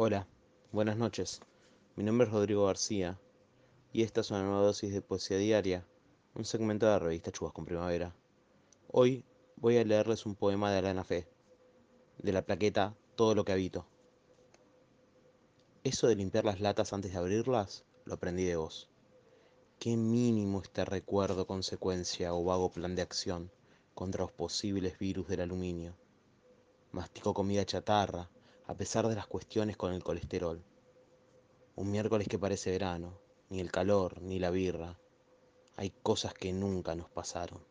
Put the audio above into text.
Hola, buenas noches. Mi nombre es Rodrigo García y esta es una nueva dosis de poesía diaria, un segmento de la revista Chubas con Primavera. Hoy voy a leerles un poema de Alana Fe, de la plaqueta Todo lo que habito. Eso de limpiar las latas antes de abrirlas, lo aprendí de vos. Qué mínimo este recuerdo, consecuencia o vago plan de acción contra los posibles virus del aluminio. Mastico comida chatarra, a pesar de las cuestiones con el colesterol. Un miércoles que parece verano, ni el calor, ni la birra. Hay cosas que nunca nos pasaron.